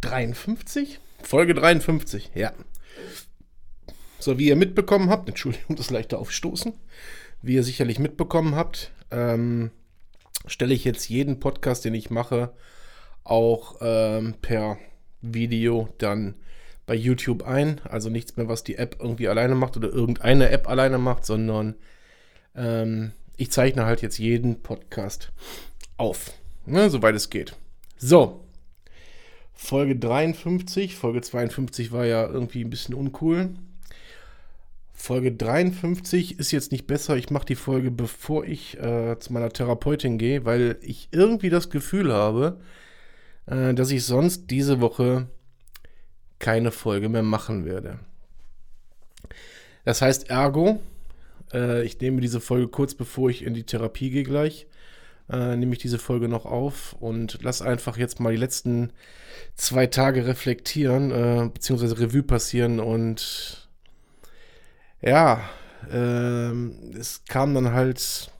53? Folge 53, ja. So, wie ihr mitbekommen habt, Entschuldigung, das leichte Aufstoßen, wie ihr sicherlich mitbekommen habt, ähm, stelle ich jetzt jeden Podcast, den ich mache, auch ähm, per Video dann bei YouTube ein. Also nichts mehr, was die App irgendwie alleine macht oder irgendeine App alleine macht, sondern ähm, ich zeichne halt jetzt jeden Podcast auf, ne, soweit es geht. So, Folge 53. Folge 52 war ja irgendwie ein bisschen uncool. Folge 53 ist jetzt nicht besser. Ich mache die Folge, bevor ich äh, zu meiner Therapeutin gehe, weil ich irgendwie das Gefühl habe, äh, dass ich sonst diese Woche keine Folge mehr machen werde. Das heißt, ergo, äh, ich nehme diese Folge kurz bevor ich in die Therapie gehe gleich äh, nehme ich diese Folge noch auf und lass einfach jetzt mal die letzten zwei Tage reflektieren, äh, beziehungsweise Revue passieren und ja, äh, es kam dann halt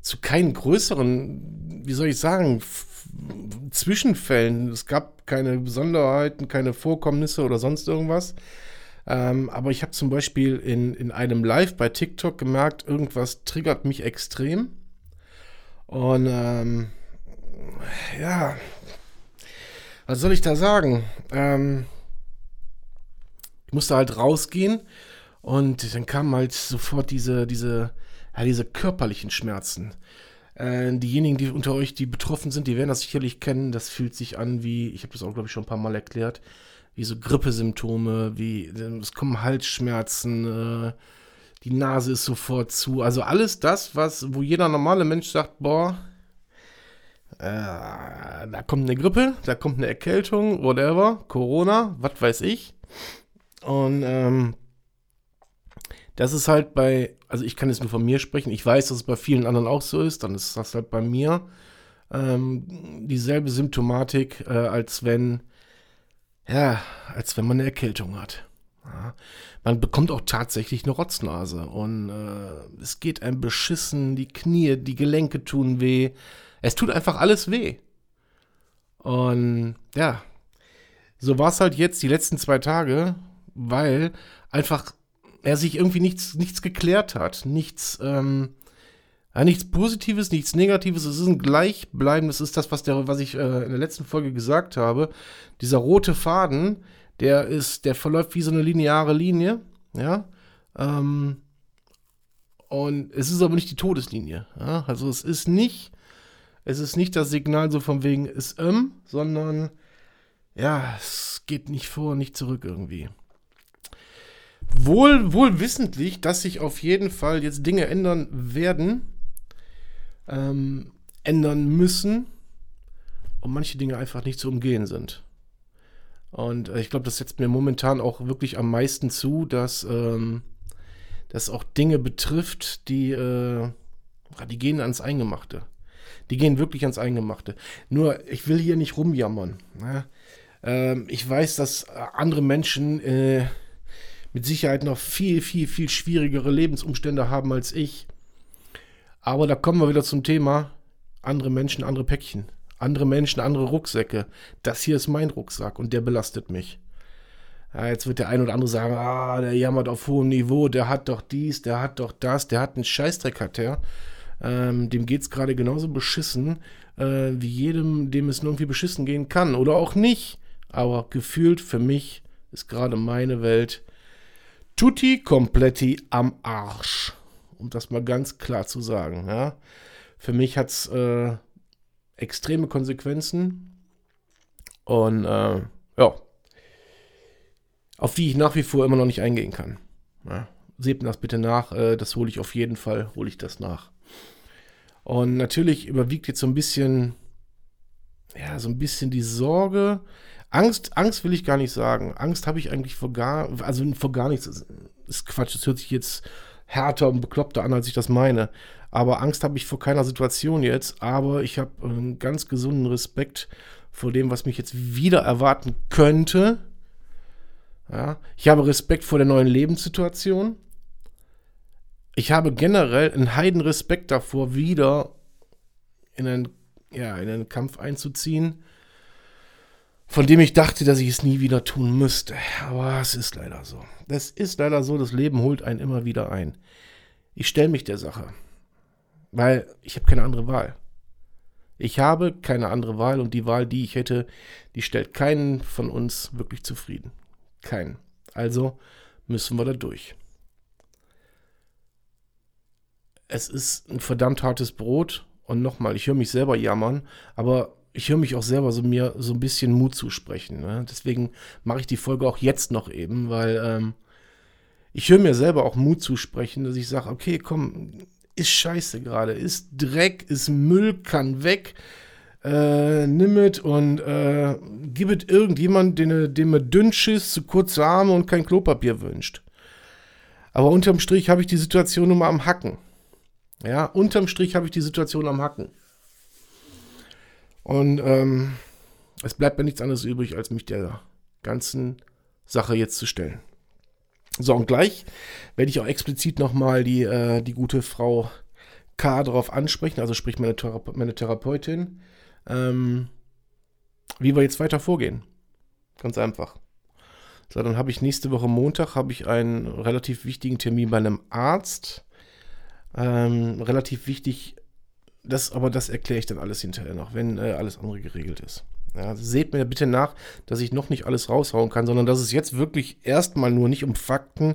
zu keinen größeren, wie soll ich sagen, Zwischenfällen. Es gab keine Besonderheiten, keine Vorkommnisse oder sonst irgendwas. Ähm, aber ich habe zum Beispiel in, in einem Live bei TikTok gemerkt, irgendwas triggert mich extrem. Und ähm, ja, was soll ich da sagen? Ähm, ich musste halt rausgehen und dann kamen halt sofort diese, diese, ja, diese körperlichen Schmerzen. Äh, diejenigen, die unter euch, die betroffen sind, die werden das sicherlich kennen. Das fühlt sich an wie, ich habe das auch, glaube ich, schon ein paar Mal erklärt, wie so Grippesymptome, wie, es kommen Halsschmerzen, äh, die Nase ist sofort zu. Also alles das, was, wo jeder normale Mensch sagt, boah, äh, da kommt eine Grippe, da kommt eine Erkältung, whatever, Corona, was weiß ich. Und ähm, das ist halt bei, also ich kann jetzt nur von mir sprechen, ich weiß, dass es bei vielen anderen auch so ist, dann ist das halt bei mir ähm, dieselbe Symptomatik, äh, als wenn, ja, als wenn man eine Erkältung hat. Ja. Man bekommt auch tatsächlich eine Rotznase und äh, es geht einem beschissen, die Knie, die Gelenke tun weh. Es tut einfach alles weh. Und ja, so war es halt jetzt die letzten zwei Tage, weil einfach er sich irgendwie nichts, nichts geklärt hat. Nichts, ähm, ja, nichts Positives, nichts Negatives. Es ist ein Gleichbleiben. Das ist das, was, der, was ich äh, in der letzten Folge gesagt habe. Dieser rote Faden, der ist, der verläuft wie so eine lineare Linie, ja. Ähm, und es ist aber nicht die Todeslinie. Ja? Also es ist nicht, es ist nicht das Signal so von wegen ist ähm, sondern ja, es geht nicht vor, nicht zurück irgendwie. Wohl, wohl wissentlich, dass sich auf jeden Fall jetzt Dinge ändern werden, ähm, ändern müssen und manche Dinge einfach nicht zu umgehen sind. Und äh, ich glaube, das setzt mir momentan auch wirklich am meisten zu, dass ähm, das auch Dinge betrifft, die, äh, die gehen ans Eingemachte. Die gehen wirklich ans Eingemachte. Nur, ich will hier nicht rumjammern. Ne? Ähm, ich weiß, dass andere Menschen äh, mit Sicherheit noch viel, viel, viel schwierigere Lebensumstände haben als ich. Aber da kommen wir wieder zum Thema andere Menschen, andere Päckchen andere Menschen, andere Rucksäcke. Das hier ist mein Rucksack und der belastet mich. Ja, jetzt wird der ein oder andere sagen, ah, der jammert auf hohem Niveau, der hat doch dies, der hat doch das, der hat einen Scheißdreck, hat der. Ähm, dem es gerade genauso beschissen, äh, wie jedem, dem es nur irgendwie beschissen gehen kann. Oder auch nicht. Aber gefühlt für mich ist gerade meine Welt tutti completi am Arsch. Um das mal ganz klar zu sagen. Ja. Für mich hat es äh, extreme Konsequenzen. Und äh, ja, auf die ich nach wie vor immer noch nicht eingehen kann. Ja, seht mir das bitte nach, äh, das hole ich auf jeden Fall, hole ich das nach. Und natürlich überwiegt jetzt so ein bisschen, ja, so ein bisschen die Sorge, Angst, Angst will ich gar nicht sagen. Angst habe ich eigentlich vor gar, also vor gar nichts. Das ist Quatsch, das hört sich jetzt härter und bekloppter an, als ich das meine. Aber Angst habe ich vor keiner Situation jetzt. Aber ich habe einen ganz gesunden Respekt vor dem, was mich jetzt wieder erwarten könnte. Ja, ich habe Respekt vor der neuen Lebenssituation. Ich habe generell einen heiden Respekt davor, wieder in einen, ja, in einen Kampf einzuziehen von dem ich dachte, dass ich es nie wieder tun müsste. Aber es ist leider so. Es ist leider so, das Leben holt einen immer wieder ein. Ich stelle mich der Sache, weil ich habe keine andere Wahl. Ich habe keine andere Wahl und die Wahl, die ich hätte, die stellt keinen von uns wirklich zufrieden. Keinen. Also müssen wir da durch. Es ist ein verdammt hartes Brot und nochmal, ich höre mich selber jammern, aber ich höre mich auch selber so mir so ein bisschen Mut zusprechen. Ne? Deswegen mache ich die Folge auch jetzt noch eben, weil ähm, ich höre mir selber auch Mut zusprechen, dass ich sage, okay, komm, ist scheiße gerade, ist Dreck, ist Müll, kann weg. Äh, nimm es und äh, gib es irgendjemand, den, dem er dünn schiss, zu kurze Arme und kein Klopapier wünscht. Aber unterm Strich habe ich die Situation nur mal am Hacken. Ja, unterm Strich habe ich die Situation am Hacken. Und ähm, es bleibt mir nichts anderes übrig, als mich der ganzen Sache jetzt zu stellen. So, und gleich werde ich auch explizit nochmal die, äh, die gute Frau K darauf ansprechen, also sprich meine, Thera meine Therapeutin, ähm, wie wir jetzt weiter vorgehen. Ganz einfach. So, dann habe ich nächste Woche Montag habe ich einen relativ wichtigen Termin bei einem Arzt. Ähm, relativ wichtig das, aber das erkläre ich dann alles hinterher noch, wenn äh, alles andere geregelt ist. Ja, seht mir bitte nach, dass ich noch nicht alles raushauen kann, sondern dass es jetzt wirklich erstmal nur nicht um Fakten,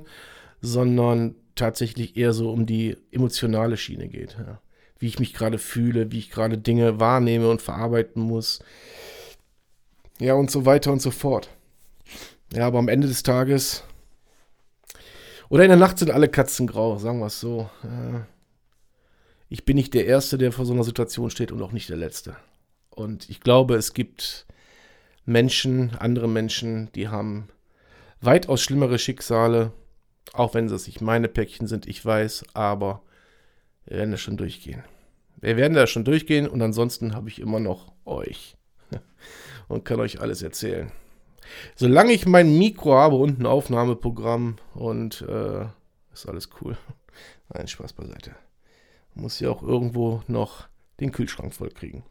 sondern tatsächlich eher so um die emotionale Schiene geht. Ja. Wie ich mich gerade fühle, wie ich gerade Dinge wahrnehme und verarbeiten muss. Ja, und so weiter und so fort. Ja, aber am Ende des Tages. Oder in der Nacht sind alle Katzen grau, sagen wir es so. Ja ich bin nicht der Erste, der vor so einer Situation steht und auch nicht der Letzte. Und ich glaube, es gibt Menschen, andere Menschen, die haben weitaus schlimmere Schicksale, auch wenn das nicht meine Päckchen sind, ich weiß, aber wir werden da schon durchgehen. Wir werden da schon durchgehen und ansonsten habe ich immer noch euch und kann euch alles erzählen. Solange ich mein Mikro habe und ein Aufnahmeprogramm und äh, ist alles cool. Nein, Spaß beiseite muss ja auch irgendwo noch den Kühlschrank voll kriegen.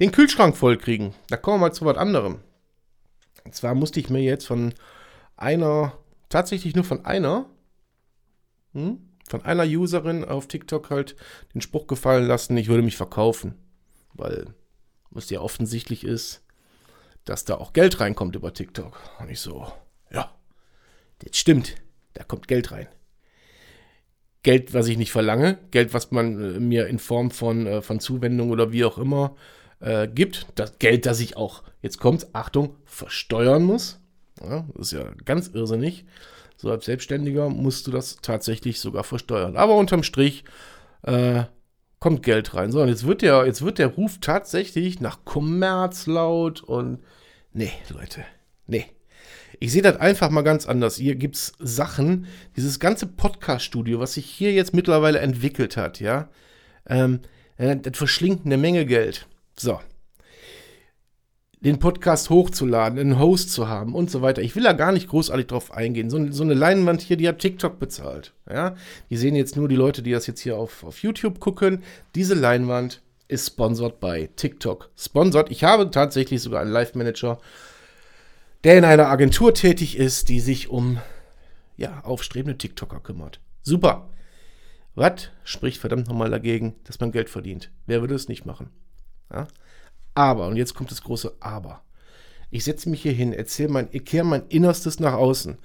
Den Kühlschrank voll kriegen, da kommen wir mal zu was anderem. Und zwar musste ich mir jetzt von einer, tatsächlich nur von einer, hm, von einer Userin auf TikTok halt den Spruch gefallen lassen, ich würde mich verkaufen. Weil was ja offensichtlich ist, dass da auch Geld reinkommt über TikTok. Und ich so, ja, das stimmt, da kommt Geld rein. Geld, was ich nicht verlange, Geld, was man äh, mir in Form von, äh, von Zuwendung oder wie auch immer äh, gibt. Das Geld, das ich auch, jetzt kommt, Achtung, versteuern muss. Ja, das ist ja ganz irrsinnig. So als Selbstständiger musst du das tatsächlich sogar versteuern. Aber unterm Strich äh, kommt Geld rein. So, und jetzt wird der, jetzt wird der Ruf tatsächlich nach Kommerz laut und nee, Leute, nee. Ich sehe das einfach mal ganz anders. Hier gibt es Sachen, dieses ganze Podcast-Studio, was sich hier jetzt mittlerweile entwickelt hat, ja, ähm, äh, das verschlingt eine Menge Geld. So. Den Podcast hochzuladen, einen Host zu haben und so weiter. Ich will da gar nicht großartig drauf eingehen. So, so eine Leinwand hier, die hat TikTok bezahlt. Ja? Die sehen jetzt nur die Leute, die das jetzt hier auf, auf YouTube gucken. Diese Leinwand ist sponsored bei TikTok. Sponsored. Ich habe tatsächlich sogar einen Live-Manager der in einer Agentur tätig ist, die sich um ja, aufstrebende TikToker kümmert. Super. Was spricht verdammt nochmal dagegen, dass man Geld verdient? Wer würde es nicht machen? Ja? Aber, und jetzt kommt das große Aber. Ich setze mich hier hin, erzähle mein, ich kehre mein Innerstes nach außen.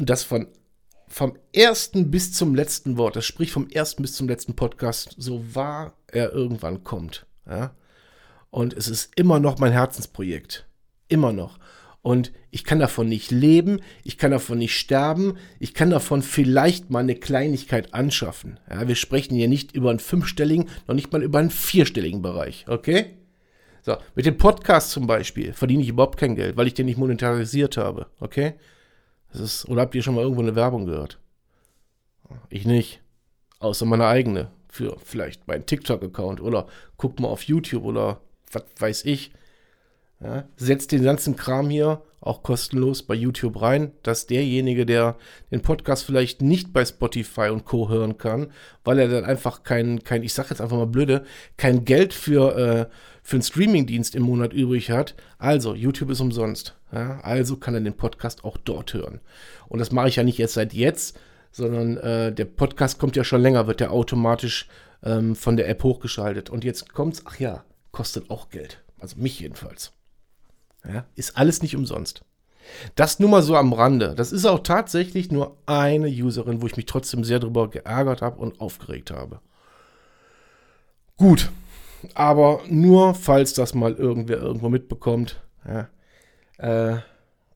Das von vom ersten bis zum letzten Wort, das spricht vom ersten bis zum letzten Podcast, so wahr er irgendwann kommt. Ja? Und es ist immer noch mein Herzensprojekt. Immer noch. Und ich kann davon nicht leben, ich kann davon nicht sterben, ich kann davon vielleicht mal eine Kleinigkeit anschaffen. Ja, wir sprechen hier nicht über einen fünfstelligen, noch nicht mal über einen vierstelligen Bereich, okay? So, mit dem Podcast zum Beispiel verdiene ich überhaupt kein Geld, weil ich den nicht monetarisiert habe. Okay? Das ist, oder habt ihr schon mal irgendwo eine Werbung gehört? Ich nicht. Außer meine eigene. Für vielleicht meinen TikTok-Account oder guckt mal auf YouTube oder was weiß ich. Ja, setzt den ganzen Kram hier auch kostenlos bei YouTube rein, dass derjenige, der den Podcast vielleicht nicht bei Spotify und Co. hören kann, weil er dann einfach kein, kein ich sag jetzt einfach mal blöde, kein Geld für, äh, für einen Streamingdienst im Monat übrig hat. Also, YouTube ist umsonst. Ja, also kann er den Podcast auch dort hören. Und das mache ich ja nicht erst seit jetzt, sondern äh, der Podcast kommt ja schon länger, wird der automatisch ähm, von der App hochgeschaltet. Und jetzt kommt's, ach ja, kostet auch Geld. Also mich jedenfalls. Ja, ist alles nicht umsonst. Das nur mal so am Rande. Das ist auch tatsächlich nur eine Userin, wo ich mich trotzdem sehr darüber geärgert habe und aufgeregt habe. Gut, aber nur falls das mal irgendwer irgendwo mitbekommt. Ja, äh,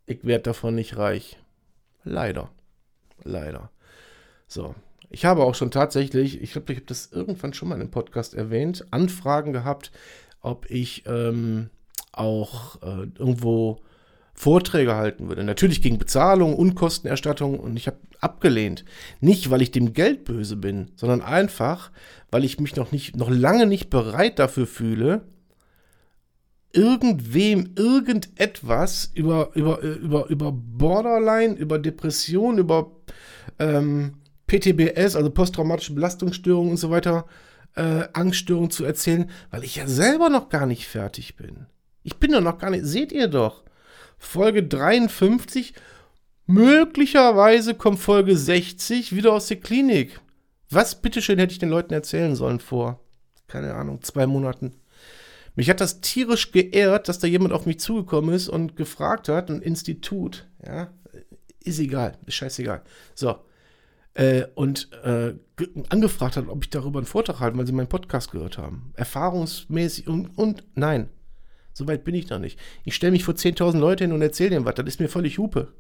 ich werde davon nicht reich. Leider. Leider. So. Ich habe auch schon tatsächlich, ich glaube, ich habe das irgendwann schon mal einem Podcast erwähnt, Anfragen gehabt, ob ich ähm, auch äh, irgendwo Vorträge halten würde. Natürlich gegen Bezahlung, Unkostenerstattung und ich habe abgelehnt. Nicht, weil ich dem Geld böse bin, sondern einfach, weil ich mich noch nicht, noch lange nicht bereit dafür fühle, irgendwem irgendetwas über, über, über, über Borderline, über Depression, über ähm, PTBS, also posttraumatische Belastungsstörungen und so weiter, äh, Angststörungen zu erzählen, weil ich ja selber noch gar nicht fertig bin. Ich bin doch noch gar nicht, seht ihr doch. Folge 53, möglicherweise kommt Folge 60 wieder aus der Klinik. Was bitteschön hätte ich den Leuten erzählen sollen vor, keine Ahnung, zwei Monaten. Mich hat das tierisch geehrt, dass da jemand auf mich zugekommen ist und gefragt hat, ein Institut, ja, ist egal, ist scheißegal. So, äh, und äh, angefragt hat, ob ich darüber einen Vortrag halte, weil sie meinen Podcast gehört haben. Erfahrungsmäßig und, und nein. So weit bin ich noch nicht. Ich stelle mich vor 10.000 Leute hin und erzähle denen was. Das ist mir völlig Hupe.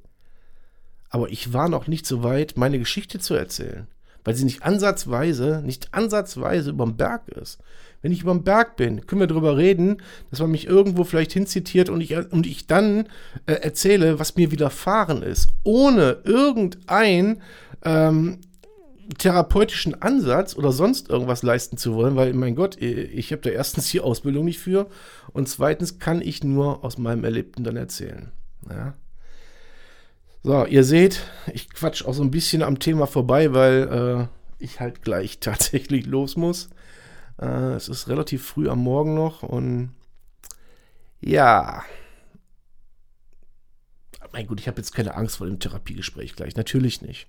Aber ich war noch nicht so weit, meine Geschichte zu erzählen. Weil sie nicht ansatzweise, nicht ansatzweise überm Berg ist. Wenn ich überm Berg bin, können wir darüber reden, dass man mich irgendwo vielleicht hinzitiert und ich, und ich dann äh, erzähle, was mir widerfahren ist. Ohne irgendein ähm, therapeutischen Ansatz oder sonst irgendwas leisten zu wollen, weil, mein Gott, ich habe da erstens die Ausbildung nicht für und zweitens kann ich nur aus meinem Erlebten dann erzählen. Ja. So, ihr seht, ich quatsch auch so ein bisschen am Thema vorbei, weil äh, ich halt gleich tatsächlich los muss. Äh, es ist relativ früh am Morgen noch und ja. Mein Gott, ich habe jetzt keine Angst vor dem Therapiegespräch gleich. Natürlich nicht.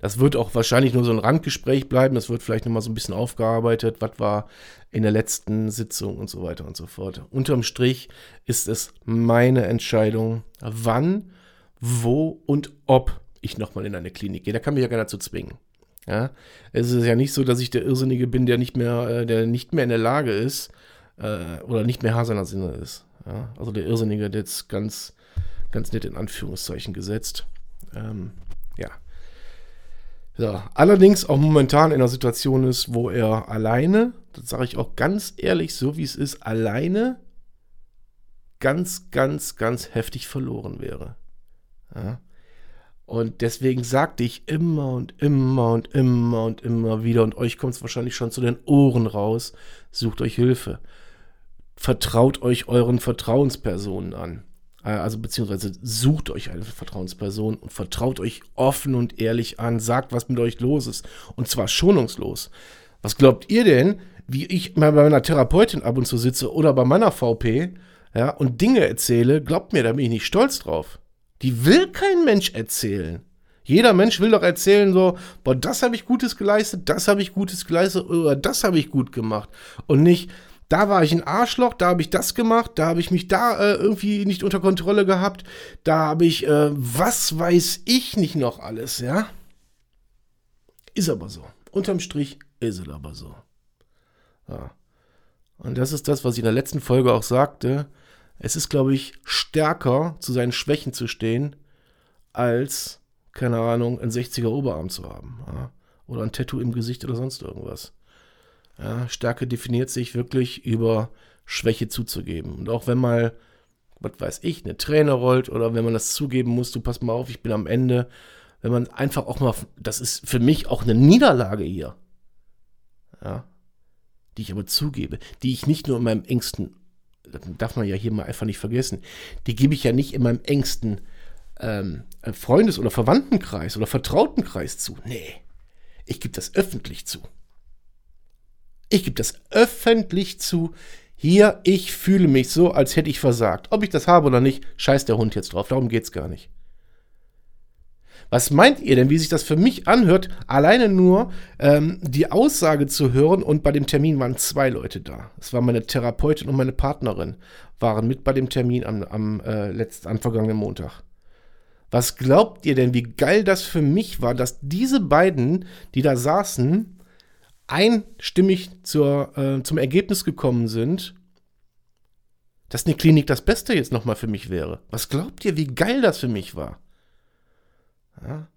Das wird auch wahrscheinlich nur so ein Randgespräch bleiben. Das wird vielleicht nochmal so ein bisschen aufgearbeitet. Was war in der letzten Sitzung und so weiter und so fort. Unterm Strich ist es meine Entscheidung, wann, wo und ob ich nochmal in eine Klinik gehe. Da kann mich ja keiner zu zwingen. Ja, es ist ja nicht so, dass ich der Irrsinnige bin, der nicht mehr, äh, der nicht mehr in der Lage ist äh, oder nicht mehr Herr Sinne ist. Ja, also der Irrsinnige, der jetzt ganz, ganz nett in Anführungszeichen gesetzt. Ähm, ja. So, allerdings auch momentan in einer Situation ist, wo er alleine, das sage ich auch ganz ehrlich, so wie es ist, alleine ganz, ganz, ganz heftig verloren wäre. Ja. Und deswegen sagte ich immer und immer und immer und immer wieder, und euch kommt es wahrscheinlich schon zu den Ohren raus, sucht euch Hilfe. Vertraut euch euren Vertrauenspersonen an. Äh, also beziehungsweise sucht euch eine Vertrauensperson und vertraut euch offen und ehrlich an, sagt, was mit euch los ist. Und zwar schonungslos. Was glaubt ihr denn, wie ich mal bei meiner Therapeutin ab und zu sitze oder bei meiner VP, ja, und Dinge erzähle, glaubt mir, da bin ich nicht stolz drauf. Die will kein Mensch erzählen. Jeder Mensch will doch erzählen, so, boah, das habe ich Gutes geleistet, das habe ich Gutes geleistet oder das habe ich gut gemacht. Und nicht, da war ich ein Arschloch, da habe ich das gemacht, da habe ich mich da äh, irgendwie nicht unter Kontrolle gehabt, da habe ich, äh, was weiß ich nicht noch alles, ja? Ist aber so. Unterm Strich ist es aber so. Ja. Und das ist das, was ich in der letzten Folge auch sagte. Es ist, glaube ich, stärker zu seinen Schwächen zu stehen, als, keine Ahnung, ein 60er Oberarm zu haben. Ja? Oder ein Tattoo im Gesicht oder sonst irgendwas. Ja, Stärke definiert sich wirklich über Schwäche zuzugeben. Und auch wenn mal, was weiß ich, eine Träne rollt oder wenn man das zugeben muss, du pass mal auf, ich bin am Ende, wenn man einfach auch mal, das ist für mich auch eine Niederlage hier. Ja. Die ich aber zugebe, die ich nicht nur in meinem engsten, darf man ja hier mal einfach nicht vergessen, die gebe ich ja nicht in meinem engsten ähm, Freundes- oder Verwandtenkreis oder Vertrautenkreis zu. Nee, ich gebe das öffentlich zu. Ich gebe das öffentlich zu. Hier, ich fühle mich so, als hätte ich versagt. Ob ich das habe oder nicht, scheißt der Hund jetzt drauf. Darum geht es gar nicht. Was meint ihr denn, wie sich das für mich anhört, alleine nur ähm, die Aussage zu hören und bei dem Termin waren zwei Leute da. Es war meine Therapeutin und meine Partnerin, waren mit bei dem Termin am, am, äh, letzten, am vergangenen Montag. Was glaubt ihr denn, wie geil das für mich war, dass diese beiden, die da saßen, einstimmig zur, äh, zum Ergebnis gekommen sind, dass eine Klinik das Beste jetzt nochmal für mich wäre. Was glaubt ihr, wie geil das für mich war? Ja.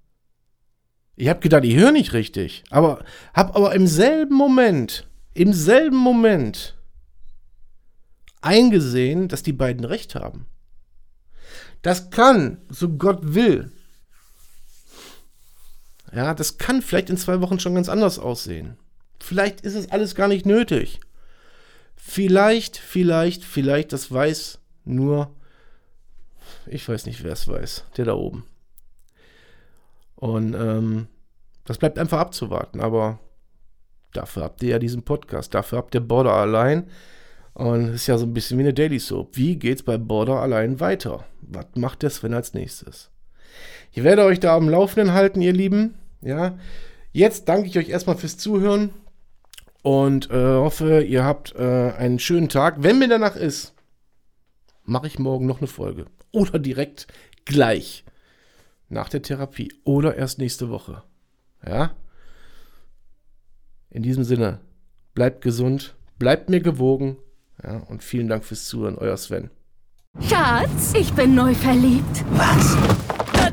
Ich habe gedacht, ich höre nicht richtig. Aber habe aber im selben Moment, im selben Moment eingesehen, dass die beiden recht haben. Das kann, so Gott will. Ja, das kann vielleicht in zwei Wochen schon ganz anders aussehen. Vielleicht ist es alles gar nicht nötig. Vielleicht, vielleicht, vielleicht, das weiß nur, ich weiß nicht, wer es weiß, der da oben. Und ähm, das bleibt einfach abzuwarten. Aber dafür habt ihr ja diesen Podcast. Dafür habt ihr Border allein. Und es ist ja so ein bisschen wie eine Daily Soap. Wie geht's bei Border allein weiter? Was macht der Sven als nächstes? Ich werde euch da am Laufenden halten, ihr Lieben. Ja. Jetzt danke ich euch erstmal fürs Zuhören und äh, hoffe, ihr habt äh, einen schönen Tag. Wenn mir danach ist, mache ich morgen noch eine Folge. Oder direkt gleich nach der Therapie oder erst nächste Woche. Ja? In diesem Sinne, bleibt gesund, bleibt mir gewogen. Ja, und vielen Dank fürs Zuhören, euer Sven. Schatz, ich bin neu verliebt. Was?